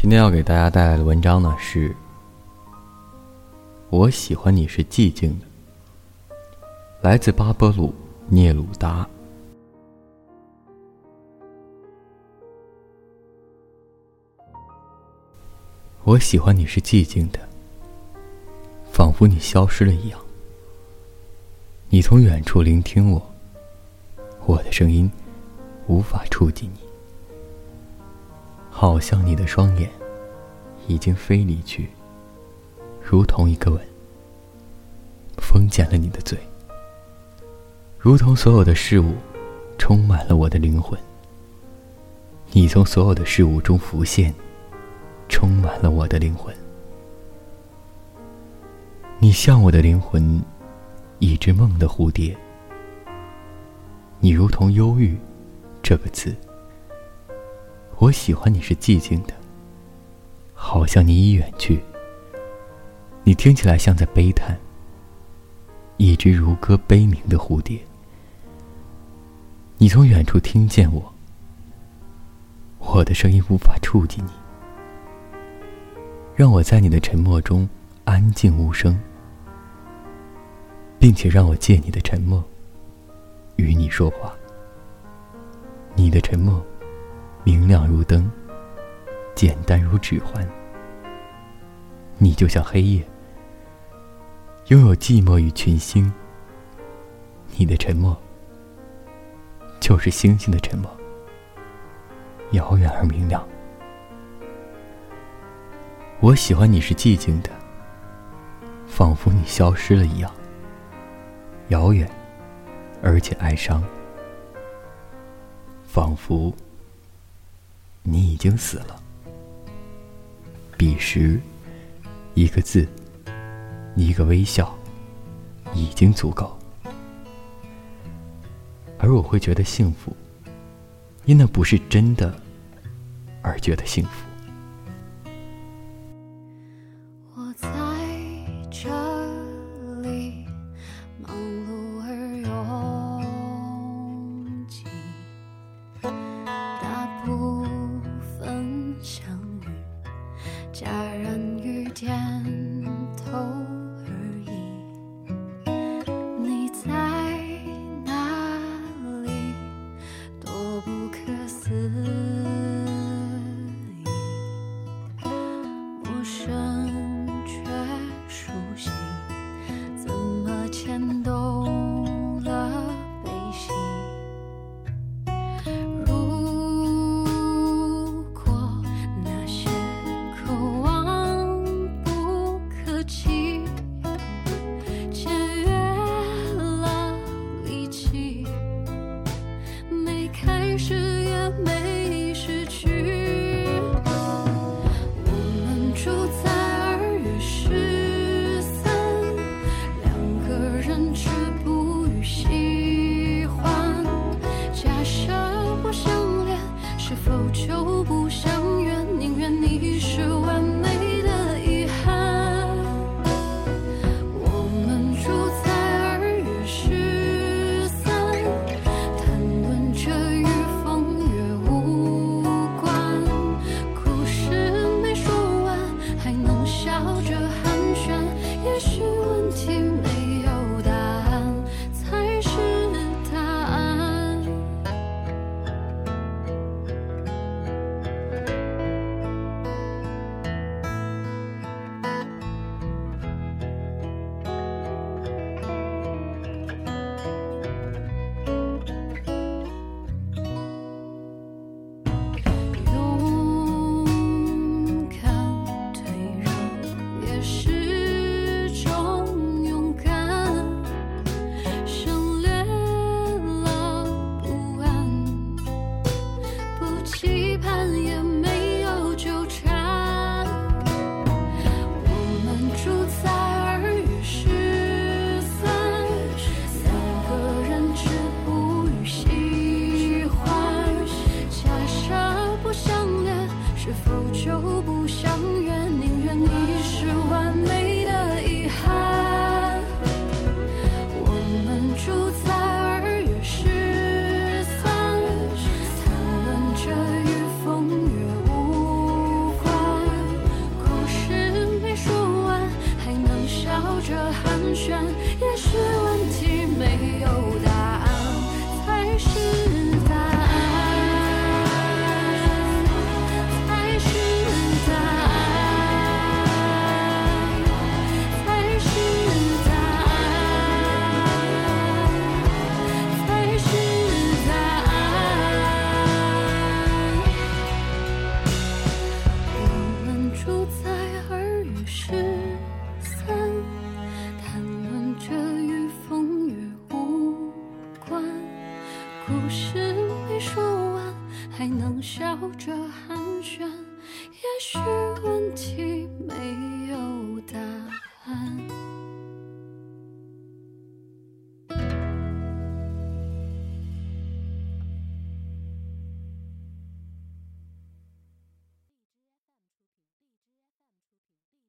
今天要给大家带来的文章呢是：我喜欢你是寂静的，来自巴波鲁聂鲁达。我喜欢你是寂静的，仿佛你消失了一样。你从远处聆听我，我的声音无法触及你。好像你的双眼已经飞离去，如同一个吻，封缄了你的嘴，如同所有的事物充满了我的灵魂。你从所有的事物中浮现，充满了我的灵魂。你像我的灵魂，一只梦的蝴蝶。你如同忧郁这个字。我喜欢你是寂静的，好像你已远去。你听起来像在悲叹，一只如歌悲鸣的蝴蝶。你从远处听见我，我的声音无法触及你。让我在你的沉默中安静无声，并且让我借你的沉默与你说话。你的沉默。明亮如灯，简单如指环。你就像黑夜，拥有寂寞与群星。你的沉默，就是星星的沉默，遥远而明亮。我喜欢你是寂静的，仿佛你消失了一样，遥远，而且哀伤，仿佛。你已经死了。彼时，一个字，一个微笑，已经足够。而我会觉得幸福，因那不是真的，而觉得幸福。就不。期盼眼故事没说完还能笑着寒暄也许问题没有答案。